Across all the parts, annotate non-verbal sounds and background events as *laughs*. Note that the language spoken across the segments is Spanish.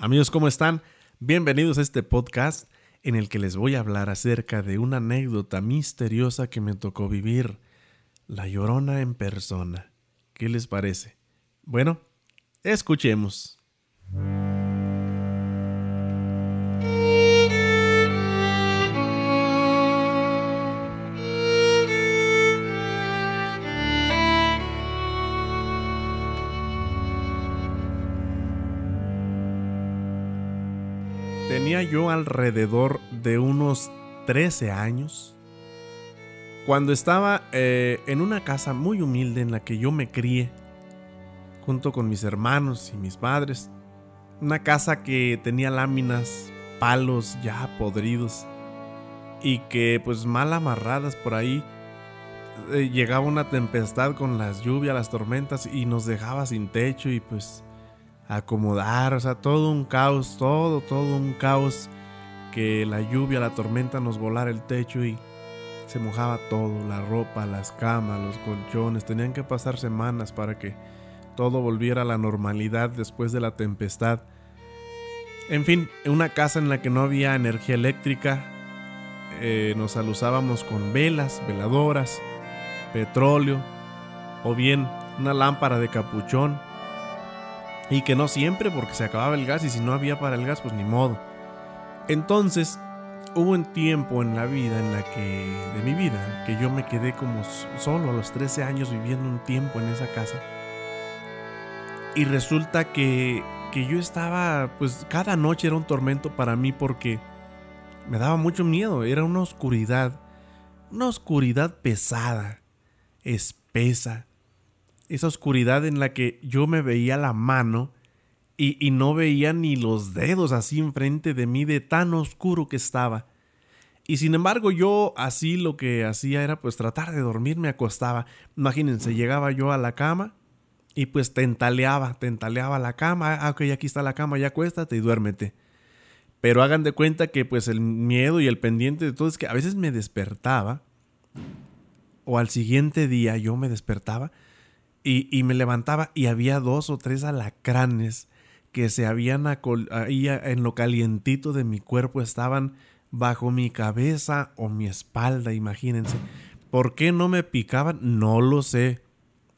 Amigos, ¿cómo están? Bienvenidos a este podcast en el que les voy a hablar acerca de una anécdota misteriosa que me tocó vivir. La llorona en persona. ¿Qué les parece? Bueno, escuchemos. Tenía yo alrededor de unos 13 años cuando estaba eh, en una casa muy humilde en la que yo me crié junto con mis hermanos y mis padres. Una casa que tenía láminas, palos ya podridos y que pues mal amarradas por ahí eh, llegaba una tempestad con las lluvias, las tormentas y nos dejaba sin techo y pues acomodar, o sea, todo un caos, todo, todo un caos, que la lluvia, la tormenta nos volara el techo y se mojaba todo, la ropa, las camas, los colchones, tenían que pasar semanas para que todo volviera a la normalidad después de la tempestad. En fin, una casa en la que no había energía eléctrica, eh, nos alusábamos con velas, veladoras, petróleo o bien una lámpara de capuchón y que no siempre porque se acababa el gas y si no había para el gas pues ni modo. Entonces hubo un tiempo en la vida en la que de mi vida que yo me quedé como solo a los 13 años viviendo un tiempo en esa casa. Y resulta que que yo estaba pues cada noche era un tormento para mí porque me daba mucho miedo, era una oscuridad, una oscuridad pesada, espesa, esa oscuridad en la que yo me veía la mano y, no veía ni los dedos así enfrente de mí de tan oscuro que estaba. Y sin embargo yo así lo que hacía era pues tratar de dormir, me acostaba. Imagínense, llegaba yo a la cama y pues tentaleaba, tentaleaba la cama. Ah, ok, aquí está la cama, ya acuéstate y duérmete. Pero hagan de cuenta que pues el miedo y el pendiente de todo es que a veces me despertaba o al siguiente día yo me despertaba y, me levantaba y había dos o tres alacranes que se habían ahí en lo calientito de mi cuerpo, estaban bajo mi cabeza o mi espalda, imagínense. ¿Por qué no me picaban? No lo sé.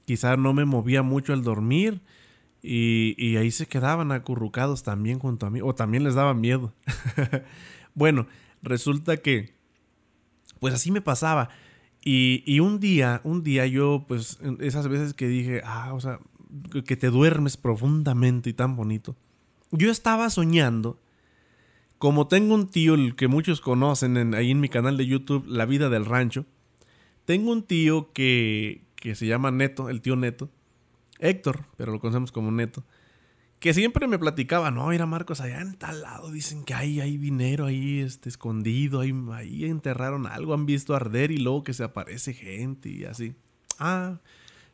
Quizás no me movía mucho al dormir y, y, ahí se quedaban acurrucados también junto a mí, o también les daba miedo. *laughs* bueno, resulta que, pues así me pasaba. Y, un día, un día yo, pues, esas veces que dije, ah, o sea, que te duermes profundamente y tan bonito. Yo estaba soñando, como tengo un tío, el que muchos conocen ahí en mi canal de YouTube, La Vida del Rancho, tengo un tío que, que se llama Neto, el tío Neto, Héctor, pero lo conocemos como Neto que siempre me platicaba, no, mira Marcos, allá en tal lado dicen que hay, hay dinero ahí este, escondido, ahí, ahí enterraron algo, han visto arder y luego que se aparece gente y así. Ah,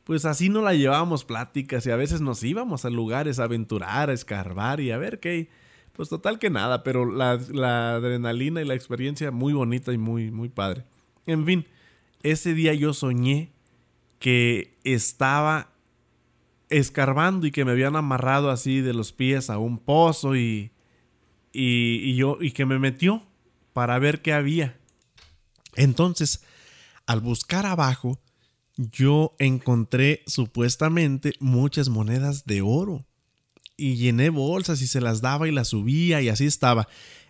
pues así no la llevábamos pláticas y a veces nos íbamos a lugares a aventurar, a escarbar y a ver qué. Pues total que nada, pero la, la adrenalina y la experiencia muy bonita y muy, muy padre. En fin, ese día yo soñé que estaba escarbando y que me habían amarrado así de los pies a un pozo y, y, yo y que me metió para ver qué había. Entonces, al buscar abajo, yo encontré supuestamente muchas monedas de oro y llené bolsas y se las daba y las subía y así estaba.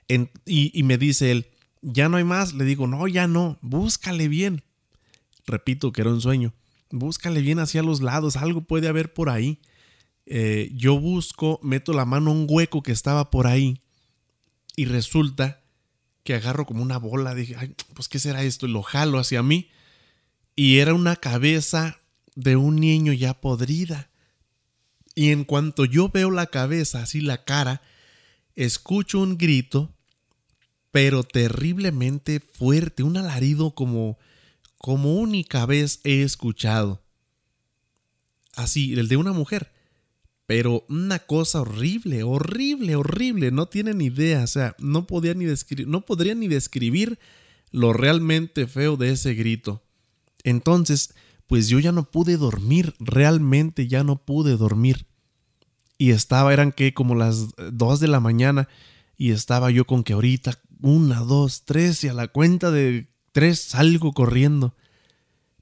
y, y me dice él, ya no hay más. Le digo, no, ya no, búscale bien. Repito que era un sueño búscale bien hacia los lados, algo puede haber por ahí. Eh, yo busco, meto la mano en un hueco que estaba por ahí y resulta que agarro como una bola, dije, pues ¿qué será esto? Y lo jalo hacia mí y era una cabeza de un niño ya podrida. Y en cuanto yo veo la cabeza, así la cara, escucho un grito, pero terriblemente fuerte, un alarido como como única vez he escuchado. Así, el de una mujer. Pero una cosa horrible, horrible, horrible. No tienen idea. O sea, no podía ni no podría ni describir lo realmente feo de ese grito. Entonces, pues yo ya no pude dormir, realmente ya no pude dormir. y estaba, eran que como las 2 de la mañana y estaba yo con que ahorita, una, dos, tres y a la cuenta de salgo corriendo.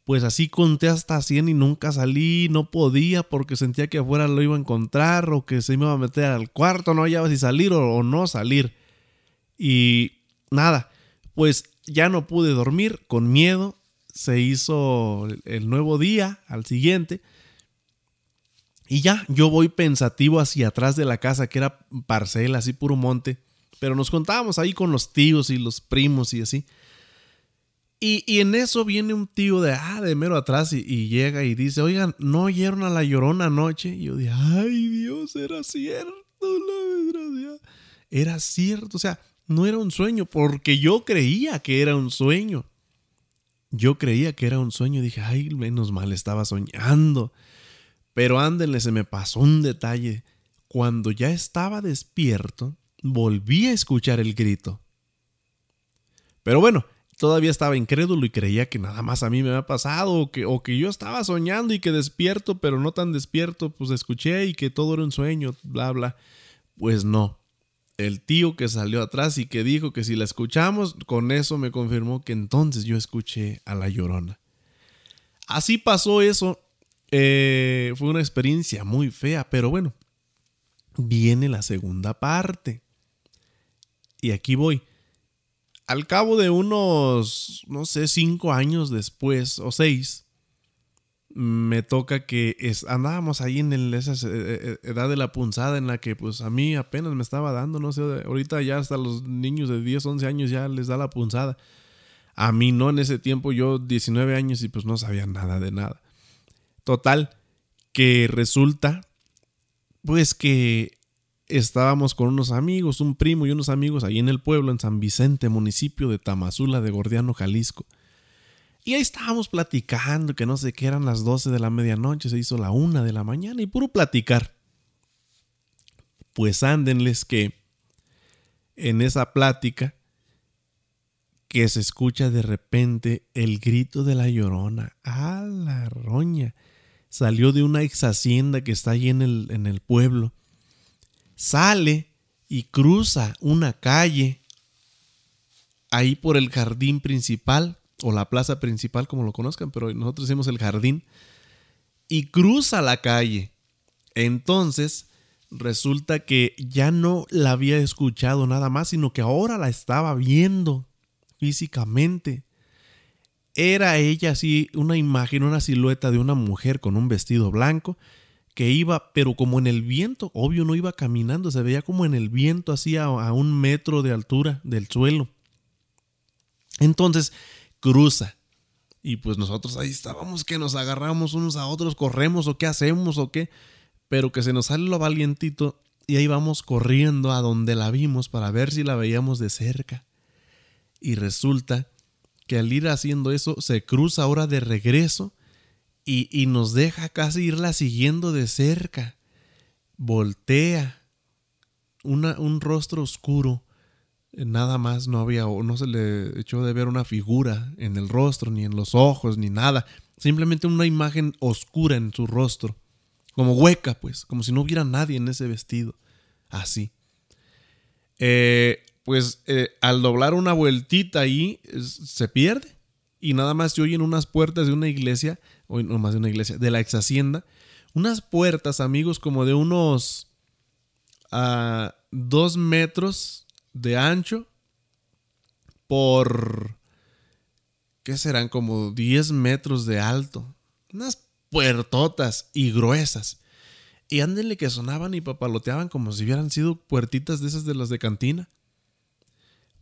Pues así conté hasta 100 y nunca salí, no podía porque sentía que afuera lo iba a encontrar o que se me iba a meter al cuarto, no hallaba si salir o, o no salir. Y nada, pues ya no pude dormir con miedo, se hizo el nuevo día al siguiente y ya, yo voy pensativo hacia atrás de la casa, que era parcela, así puro monte. Pero nos contábamos ahí con los tíos y los primos y así. Y, en eso viene un tío de, ah, de mero atrás y, llega y dice, oigan, ¿no oyeron a la llorona anoche? Y yo dije, ay Dios, era cierto, la Era cierto, o sea, no era un sueño, porque yo creía que era un sueño. Yo creía que era un sueño, dije, ay, menos mal estaba soñando. Pero ándenle, se me pasó un detalle. Cuando ya estaba despierto, volví a escuchar el grito. Pero bueno, todavía estaba incrédulo y creía que nada más a mí me había pasado, o que, o que yo estaba soñando y que despierto, pero no tan despierto, pues escuché y que todo era un sueño, bla, bla. Pues no. El tío que salió atrás y que dijo que si la escuchamos, con eso me confirmó que entonces yo escuché a la llorona. Así pasó eso eh, fue una experiencia muy fea, pero bueno, viene la segunda parte. Y aquí voy. Al cabo de unos, no sé, cinco años después, o seis, me toca que es, andábamos ahí en esa eh, eh, edad de la punzada en la que pues a mí apenas me estaba dando, no sé, ahorita ya hasta los niños de 10, 11 años ya les da la punzada. A mí no, en ese tiempo yo 19 años y pues no sabía nada de nada. Total, que resulta, pues que estábamos con unos amigos, un primo y unos amigos ahí en el pueblo, en San Vicente, municipio de Tamazula de Gordiano, Jalisco. Y ahí estábamos platicando, que no sé qué eran las 12 de la medianoche, se hizo la una de la mañana y puro platicar. Pues ándenles que en esa plática que se escucha de repente el grito de la llorona. ¡A la roña! salió de una ex hacienda que está ahí en el, en el pueblo. Sale y cruza una calle ahí por el jardín principal o la plaza principal como lo conozcan, pero nosotros decimos el jardín y cruza la calle. Entonces resulta que ya no la había escuchado nada más, sino que ahora la estaba viendo físicamente. Era ella así una imagen, una silueta de una mujer con un vestido blanco que iba, pero como en el viento, obvio no iba caminando, se veía como en el viento así a, un metro de altura del suelo. Entonces cruza. Y pues nosotros ahí estábamos que nos agarramos unos a otros, corremos o qué hacemos o qué. Pero que se nos sale lo valientito y ahí vamos corriendo a donde la vimos para ver si la veíamos de cerca. Y resulta que al ir haciendo eso se cruza ahora de regreso y, nos deja casi irla siguiendo de cerca. Voltea. Un rostro oscuro. Nada más no había, no se le echó de ver una figura en el rostro, ni en los ojos, ni nada. Simplemente una imagen oscura en su rostro. Como hueca, pues, como si no hubiera nadie en ese vestido. Así. Eh, pues eh, al doblar una vueltita ahí se pierde y nada más se oyen unas puertas de una iglesia, o no más de una iglesia, de la ex hacienda, unas puertas, amigos, como de unos a ah, dos metros de ancho por, ¿qué serán? Como 10 metros de alto. Unas puertotas y gruesas. Y ándenle que sonaban y papaloteaban como si hubieran sido puertitas de esas de las de cantina.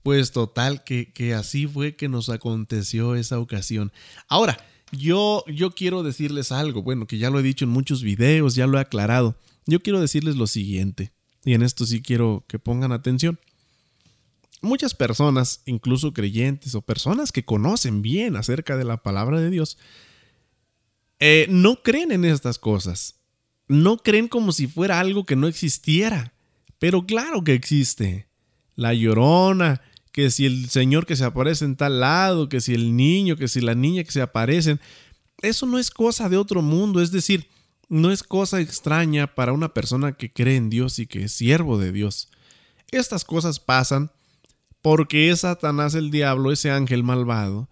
Pues total, que, que, así fue que nos aconteció esa ocasión. Ahora, yo, yo quiero decirles algo, bueno, que ya lo he dicho en muchos videos, ya lo he aclarado. Yo quiero decirles lo siguiente, y en esto sí quiero que pongan atención. Muchas personas, incluso creyentes o personas que conocen bien acerca de la palabra de Dios, eh, no creen en estas cosas. No creen como si fuera algo que no existiera. Pero claro que existe. La llorona, que si el señor que se aparece en tal lado, que si el niño, que si la niña que se aparecen. Eso no es cosa de otro mundo, es decir, no es cosa extraña para una persona que cree en Dios y que es siervo de Dios. Estas cosas pasan porque es Satanás el diablo, ese ángel malvado,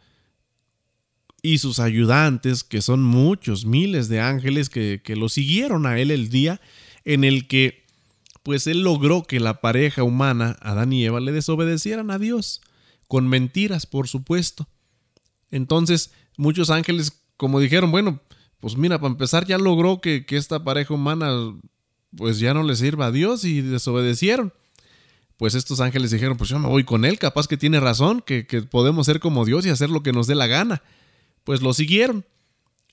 y sus ayudantes, que son muchos, miles de ángeles que, que lo siguieron a él el día en el que pues él logró que la pareja humana, Adán y Eva, le desobedecieran a Dios, con mentiras, por supuesto. Entonces, muchos ángeles, como dijeron, bueno, pues mira, para empezar ya logró que, que esta pareja humana pues ya no le sirva a Dios y desobedecieron. Pues estos ángeles dijeron, pues yo me voy con él, capaz que tiene razón, que, que podemos ser como Dios y hacer lo que nos dé la gana. Pues lo siguieron,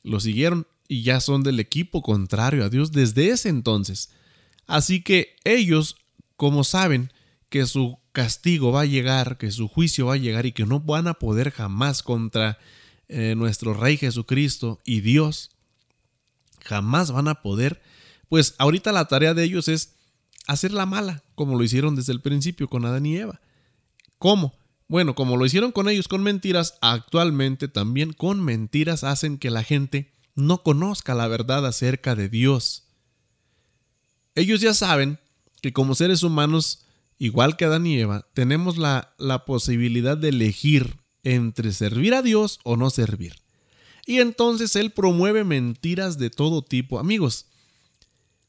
lo siguieron y ya son del equipo contrario a Dios desde ese entonces. Así que ellos, como saben que su castigo va a llegar, que su juicio va a llegar y que no van a poder jamás contra eh, nuestro Rey Jesucristo y Dios, jamás van a poder, pues ahorita la tarea de ellos es hacer la mala, como lo hicieron desde el principio con Adán y Eva. ¿Cómo? Bueno, como lo hicieron con ellos con mentiras, actualmente también con mentiras hacen que la gente no conozca la verdad acerca de Dios. Ellos ya saben que como seres humanos, igual que Adán y Eva, tenemos la, posibilidad de elegir entre servir a Dios o no servir. Y entonces Él promueve mentiras de todo tipo. Amigos,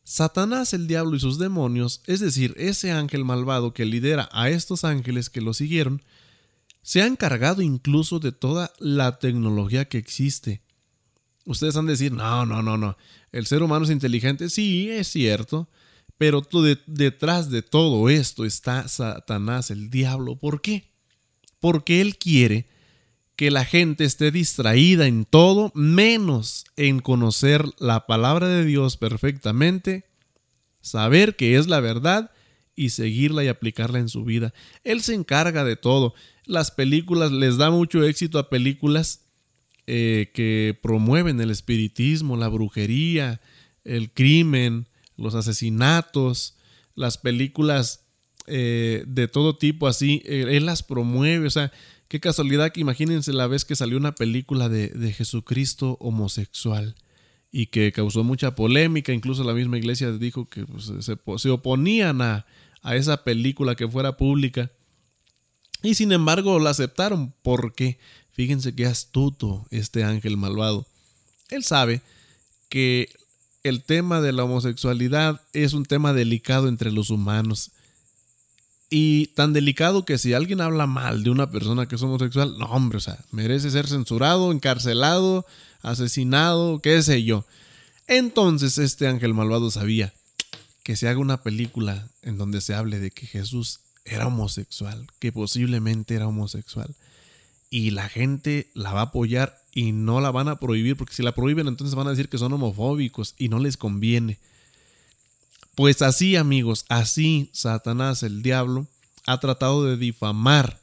Satanás, el diablo y sus demonios, es decir, ese ángel malvado que lidera a estos ángeles que lo siguieron, se ha encargado incluso de toda la tecnología que existe. Ustedes han de decir, no, no, no, no, el ser humano es inteligente, sí, es cierto, pero detrás de todo esto está Satanás, el diablo. ¿Por qué? Porque él quiere que la gente esté distraída en todo, menos en conocer la palabra de Dios perfectamente, saber que es la verdad y seguirla y aplicarla en su vida. Él se encarga de todo. Las películas les da mucho éxito a películas eh, que promueven el espiritismo, la brujería, el crimen, los asesinatos, las películas eh, de todo tipo así. Él las promueve, o sea, Qué casualidad que imagínense la vez que salió una película de, Jesucristo homosexual y que causó mucha polémica, incluso la misma iglesia dijo que pues, se, oponían a, a, esa película que fuera pública. Y sin embargo la aceptaron porque, fíjense qué astuto este ángel malvado. Él sabe que el tema de la homosexualidad es un tema delicado entre los humanos y tan delicado que si alguien habla mal de una persona que es homosexual, no, hombre, o sea, merece ser censurado, encarcelado, asesinado, qué sé yo. Entonces este ángel malvado sabía que se haga una película en donde se hable de que Jesús era homosexual, que posiblemente era homosexual. Y la gente la va a apoyar y no la van a prohibir, porque si la prohíben entonces van a decir que son homofóbicos y no les conviene. Pues así, amigos, así Satanás, el diablo, ha tratado de difamar,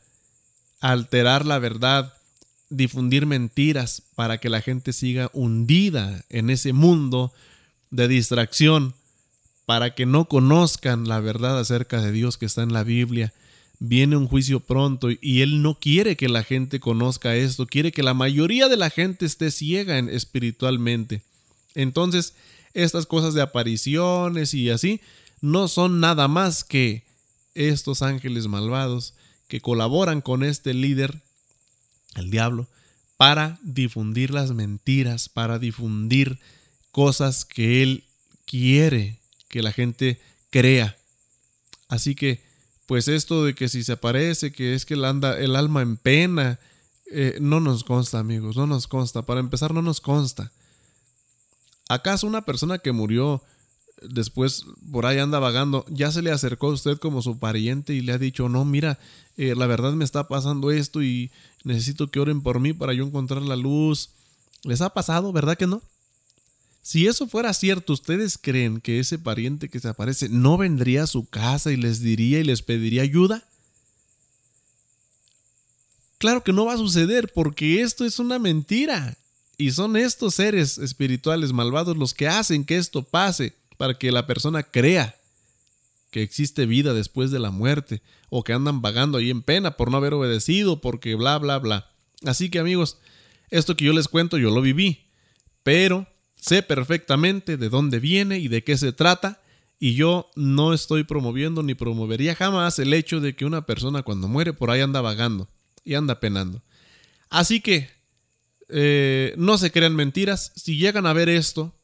alterar la verdad, difundir mentiras para que la gente siga hundida en ese mundo de distracción, para que no conozcan la verdad acerca de Dios que está en la Biblia. Viene un juicio pronto y Él no quiere que la gente conozca esto, quiere que la mayoría de la gente esté ciega espiritualmente. Entonces, estas cosas de apariciones y así no son nada más que estos ángeles malvados que colaboran con este líder, el diablo, para difundir las mentiras, para difundir cosas que él quiere que la gente crea. Así que, pues esto de que si se aparece, que es que anda, el alma en pena, eh, no nos consta, amigos, no nos consta. Para empezar, no nos consta. ¿Acaso una persona que murió después por ahí anda vagando, ya se le acercó a usted como su pariente y le ha dicho, no, mira, eh, la verdad me está pasando esto y necesito que oren por mí para yo encontrar la luz? ¿Les ha pasado, verdad que no? Si eso fuera cierto, ¿ustedes creen que ese pariente que se aparece no vendría a su casa y les diría y les pediría ayuda? Claro que no va a suceder porque esto es una mentira. Y son estos seres espirituales malvados los que hacen que esto pase para que la persona crea que existe vida después de la muerte o que andan vagando ahí en pena por no haber obedecido, porque bla, bla, bla. Así que amigos, esto que yo les cuento yo lo viví, pero sé perfectamente de dónde viene y de qué se trata. Y yo no estoy promoviendo ni promovería jamás el hecho de que una persona cuando muere por ahí anda vagando y anda penando. Así que eh, no se crean mentiras. Si llegan a ver esto,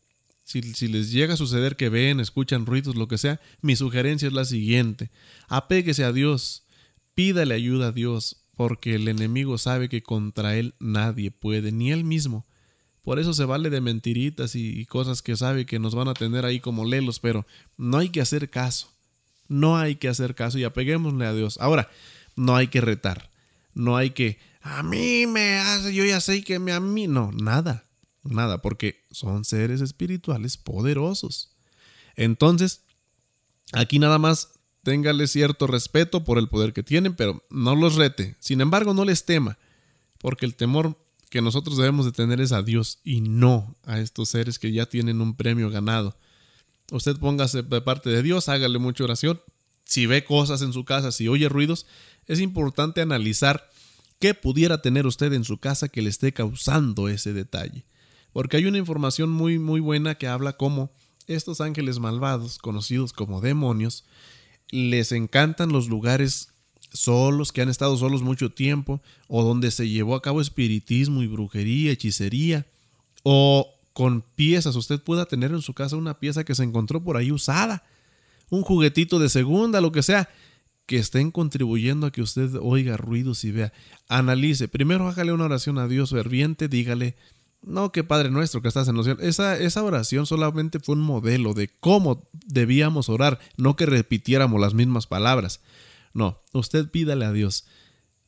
si, si, les llega a suceder que ven, escuchan ruidos, lo que sea, mi sugerencia es la siguiente. Apéguese a Dios. Pídale ayuda a Dios porque el enemigo sabe que contra él nadie puede, ni él mismo. Por eso se vale de mentiritas y, cosas que sabe que nos van a tener ahí como lelos, pero no hay que hacer caso. No hay que hacer caso y apeguémosle a Dios. Ahora, no hay que retar. No hay que, a mí me hace, yo ya sé que me a mí. No, nada, nada, porque son seres espirituales poderosos. Entonces, aquí nada más téngale cierto respeto por el poder que tienen, pero no los rete. Sin embargo, no les tema, porque el temor que nosotros debemos de tener es a Dios y no a estos seres que ya tienen un premio ganado. Usted póngase de parte de Dios, hágale mucha oración. Si ve cosas en su casa, si oye ruidos, es importante analizar qué pudiera tener usted en su casa que le esté causando ese detalle. Porque hay una información muy muy buena que habla cómo estos ángeles malvados, conocidos como demonios, les encantan los lugares solos, que han estado solos mucho tiempo, o donde se llevó a cabo espiritismo y brujería, hechicería, o con piezas. Usted pueda tener en su casa una pieza que se encontró por ahí usada, un juguetito de segunda, lo que sea, que estén contribuyendo a que usted oiga ruidos y vea. Analice. Primero hágale una oración a Dios ferviente, dígale, no, que Padre nuestro que estás en los cielos. Esa, esa oración solamente fue un modelo de cómo debíamos orar, no que repitiéramos las mismas palabras. No, usted pídale a Dios,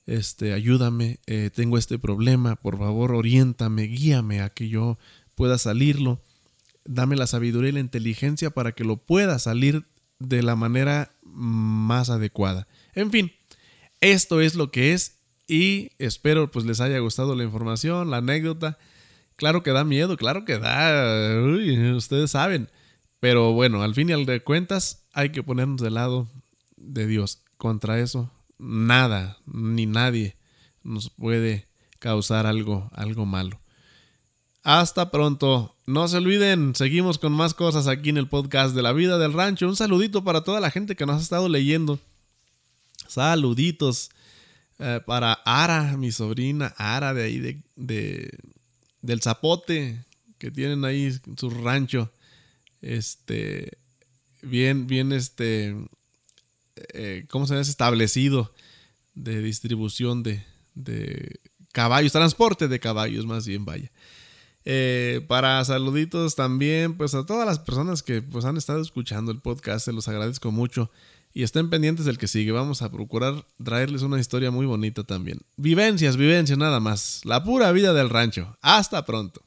este, ayúdame, eh, tengo este problema, por favor, oriéntame, guíame a que yo pueda salirlo. Dame la sabiduría y la inteligencia para que lo pueda salir de la manera más adecuada. En fin, esto es lo que es y espero pues les haya gustado la información, la anécdota. Claro que da miedo, claro que da, ustedes saben. Pero bueno, al fin y al de cuentas hay que ponernos del lado de Dios. Contra eso, nada, ni nadie nos puede causar algo, algo malo. Hasta pronto. No se olviden, seguimos con más cosas aquí en el podcast de la vida del rancho. Un saludito para toda la gente que nos ha estado leyendo. Saluditos eh, para Ara, mi sobrina Ara de ahí de, del Zapote, que tienen ahí su rancho. Este, bien, bien, este, eh, ¿cómo se llama? Establecido de distribución de, de caballos, transporte de caballos más bien, vaya. Eh, para saluditos también, pues a todas las personas que pues han estado escuchando el podcast, se los agradezco mucho. Y estén pendientes del que sigue. Vamos a procurar traerles una historia muy bonita también. Vivencias, vivencias nada más. La pura vida del rancho. Hasta pronto.